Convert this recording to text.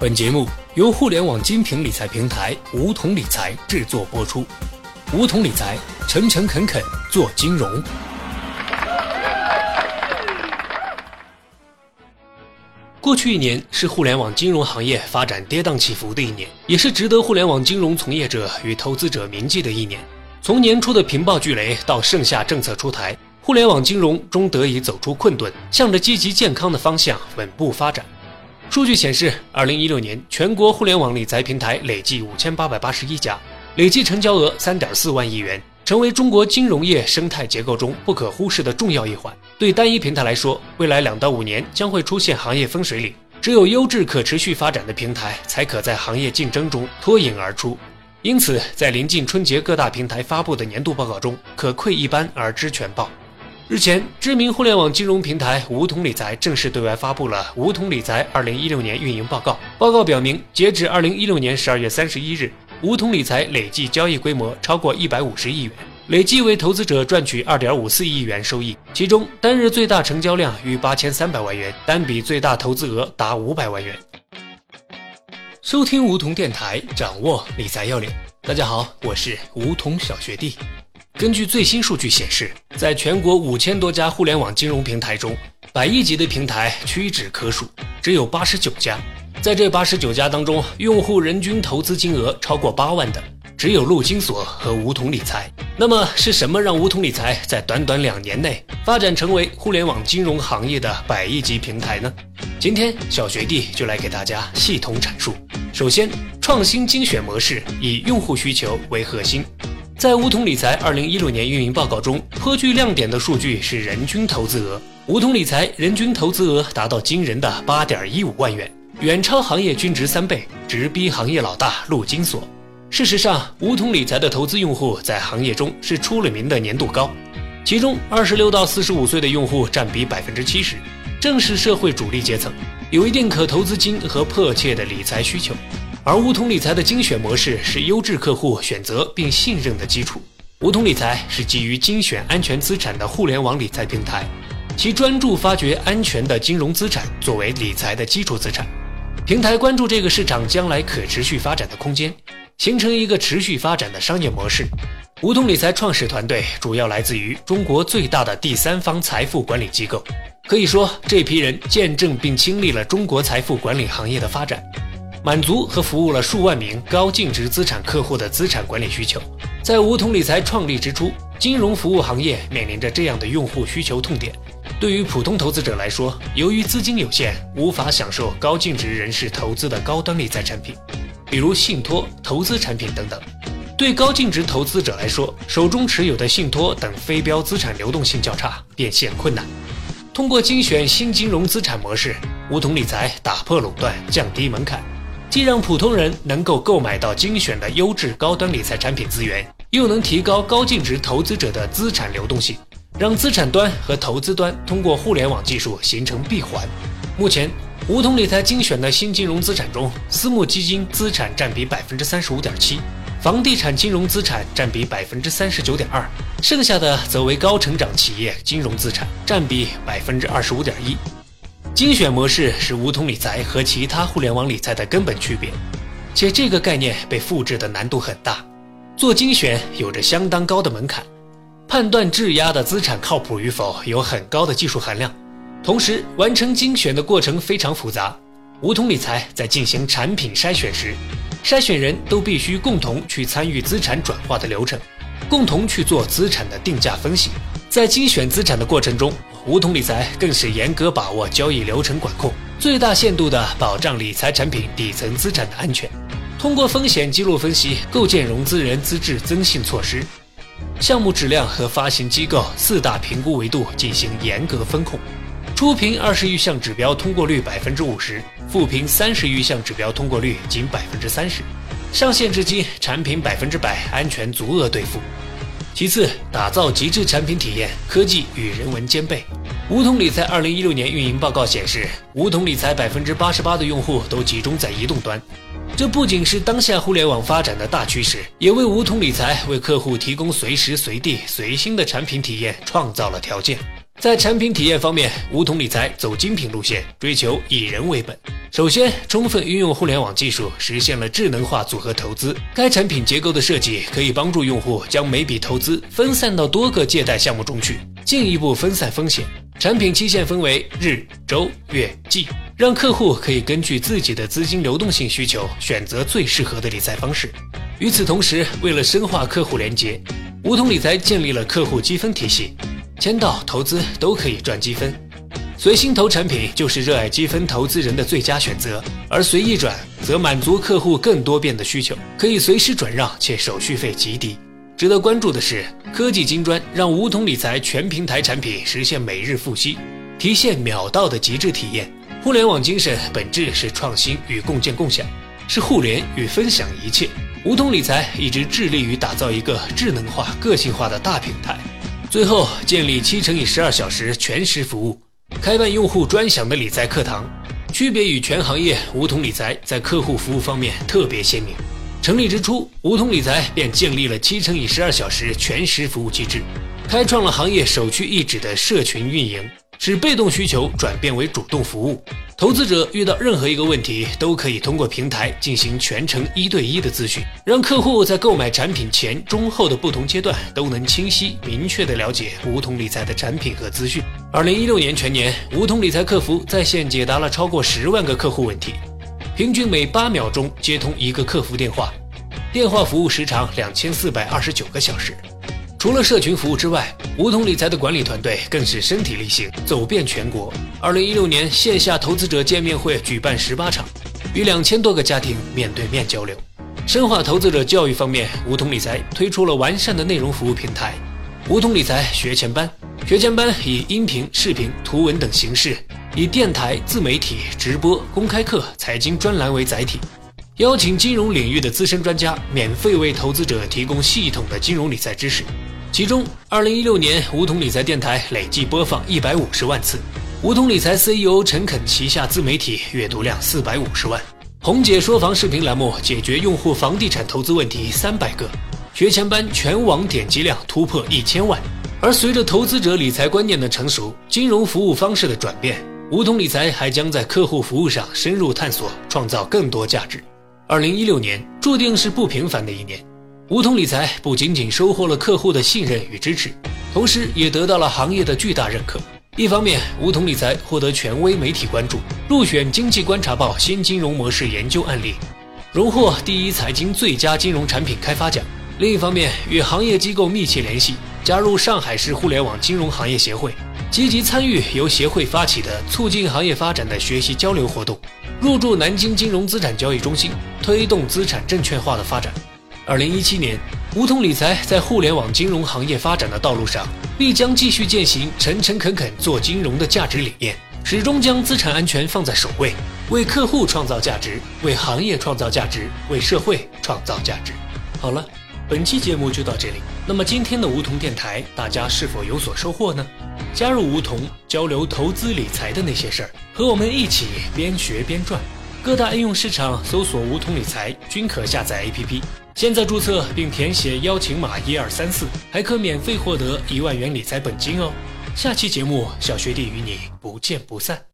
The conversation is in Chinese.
本节目由互联网精品理财平台梧桐理财制作播出。梧桐理财，诚诚恳恳做金融。过去一年是互联网金融行业发展跌宕起伏的一年，也是值得互联网金融从业者与投资者铭记的一年。从年初的频爆巨雷到盛夏政策出台，互联网金融终得以走出困顿，向着积极健康的方向稳步发展。数据显示，二零一六年全国互联网理财平台累计五千八百八十一家，累计成交额三点四万亿元，成为中国金融业生态结构中不可忽视的重要一环。对单一平台来说，未来两到五年将会出现行业分水岭，只有优质可持续发展的平台，才可在行业竞争中脱颖而出。因此，在临近春节各大平台发布的年度报告中，可窥一斑而知全豹。日前，知名互联网金融平台梧桐理财正式对外发布了《梧桐理财二零一六年运营报告》。报告表明，截止二零一六年十二月三十一日，梧桐理财累计交易规模超过一百五十亿元，累计为投资者赚取二点五四亿元收益。其中，单日最大成交量逾八千三百万元，单笔最大投资额达五百万元。收听梧桐电台，掌握理财要领。大家好，我是梧桐小学弟。根据最新数据显示，在全国五千多家互联网金融平台中，百亿级的平台屈指可数，只有八十九家。在这八十九家当中，用户人均投资金额超过八万的，只有陆金所和梧桐理财。那么，是什么让梧桐理财在短短两年内发展成为互联网金融行业的百亿级平台呢？今天，小学弟就来给大家系统阐述。首先，创新精选模式以用户需求为核心。在梧桐理财二零一六年运营报告中，颇具亮点的数据是人均投资额。梧桐理财人均投资额达到惊人的八点一五万元，远超行业均值三倍，直逼行业老大陆金所。事实上，梧桐理财的投资用户在行业中是出了名的粘度高，其中二十六到四十五岁的用户占比百分之七十，正是社会主力阶层，有一定可投资金和迫切的理财需求。而梧桐理财的精选模式是优质客户选择并信任的基础。梧桐理财是基于精选安全资产的互联网理财平台，其专注发掘安全的金融资产作为理财的基础资产。平台关注这个市场将来可持续发展的空间，形成一个持续发展的商业模式。梧桐理财创始团队主要来自于中国最大的第三方财富管理机构，可以说这批人见证并亲历了中国财富管理行业的发展。满足和服务了数万名高净值资产客户的资产管理需求。在梧桐理财创立之初，金融服务行业面临着这样的用户需求痛点：对于普通投资者来说，由于资金有限，无法享受高净值人士投资的高端理财产品，比如信托、投资产品等等；对高净值投资者来说，手中持有的信托等非标资产流动性较差，变现困难。通过精选新金融资产模式，梧桐理财打破垄断，降低门槛。既让普通人能够购买到精选的优质高端理财产品资源，又能提高高净值投资者的资产流动性，让资产端和投资端通过互联网技术形成闭环。目前，梧桐理财精选的新金融资产中，私募基金资产占比百分之三十五点七，房地产金融资产占比百分之三十九点二，剩下的则为高成长企业金融资产，占比百分之二十五点一。精选模式是梧桐理财和其他互联网理财的根本区别，且这个概念被复制的难度很大。做精选有着相当高的门槛，判断质押的资产靠谱与否有很高的技术含量，同时完成精选的过程非常复杂。梧桐理财在进行产品筛选时，筛选人都必须共同去参与资产转化的流程，共同去做资产的定价分析。在精选资产的过程中，梧桐理财更是严格把握交易流程管控，最大限度地保障理财产品底层资产的安全。通过风险记录分析，构建融资人资质增信措施，项目质量和发行机构四大评估维度进行严格风控。初评二十余项指标通过率百分之五十，复评三十余项指标通过率仅百分之三十。上线至今，产品百分之百安全，足额兑付。其次，打造极致产品体验，科技与人文兼备。梧桐理财二零一六年运营报告显示，梧桐理财百分之八十八的用户都集中在移动端，这不仅是当下互联网发展的大趋势，也为梧桐理财为客户提供随时随地、随心的产品体验创造了条件。在产品体验方面，梧桐理财走精品路线，追求以人为本。首先，充分运用互联网技术，实现了智能化组合投资。该产品结构的设计可以帮助用户将每笔投资分散到多个借贷项目中去，进一步分散风险。产品期限分为日、周、月、季，让客户可以根据自己的资金流动性需求选择最适合的理财方式。与此同时，为了深化客户连接，梧桐理财建立了客户积分体系。签到、投资都可以赚积分，随心投产品就是热爱积分投资人的最佳选择，而随意转则满足客户更多变的需求，可以随时转让，且手续费极低。值得关注的是，科技金砖让梧桐理财全平台产品实现每日付息，提现秒到的极致体验。互联网精神本质是创新与共建共享，是互联与分享一切。梧桐理财一直致力于打造一个智能化、个性化的大平台。最后，建立七乘以十二小时全时服务，开办用户专享的理财课堂。区别于全行业，梧桐理财在客户服务方面特别鲜明。成立之初，梧桐理财便建立了七乘以十二小时全时服务机制，开创了行业首屈一指的社群运营。使被动需求转变为主动服务，投资者遇到任何一个问题，都可以通过平台进行全程一对一的咨询，让客户在购买产品前、中、后的不同阶段都能清晰明确的了解梧桐理财的产品和资讯。二零一六年全年，梧桐理财客服在线解答了超过十万个客户问题，平均每八秒钟接通一个客服电话，电话服务时长两千四百二十九个小时。除了社群服务之外，梧桐理财的管理团队更是身体力行，走遍全国。二零一六年线下投资者见面会举办十八场，与两千多个家庭面对面交流。深化投资者教育方面，梧桐理财推出了完善的内容服务平台——梧桐理财学前班。学前班以音频、视频、图文等形式，以电台、自媒体、直播、公开课、财经专栏为载体。邀请金融领域的资深专家，免费为投资者提供系统的金融理财知识。其中，二零一六年梧桐理财电台累计播放一百五十万次，梧桐理财 CEO 陈肯旗下自媒体阅读量四百五十万，红姐说房视频栏目解决用户房地产投资问题三百个，学前班全网点击量突破一千万。而随着投资者理财观念的成熟，金融服务方式的转变，梧桐理财还将在客户服务上深入探索，创造更多价值。二零一六年注定是不平凡的一年，梧桐理财不仅仅收获了客户的信任与支持，同时也得到了行业的巨大认可。一方面，梧桐理财获得权威媒体关注，入选《经济观察报》新金融模式研究案例，荣获第一财经最佳金融产品开发奖；另一方面，与行业机构密切联系，加入上海市互联网金融行业协会。积极参与由协会发起的促进行业发展的学习交流活动，入驻南京金融资产交易中心，推动资产证券化的发展。二零一七年，梧桐理财在互联网金融行业发展的道路上，必将继续践行诚诚恳恳做金融的价值理念，始终将资产安全放在首位，为客户创造价值，为行业创造价值，为社会创造价值。好了。本期节目就到这里。那么今天的梧桐电台，大家是否有所收获呢？加入梧桐，交流投资理财的那些事儿，和我们一起边学边赚。各大应用市场搜索“梧桐理财”均可下载 APP。现在注册并填写邀请码一二三四，还可免费获得一万元理财本金哦。下期节目，小学弟与你不见不散。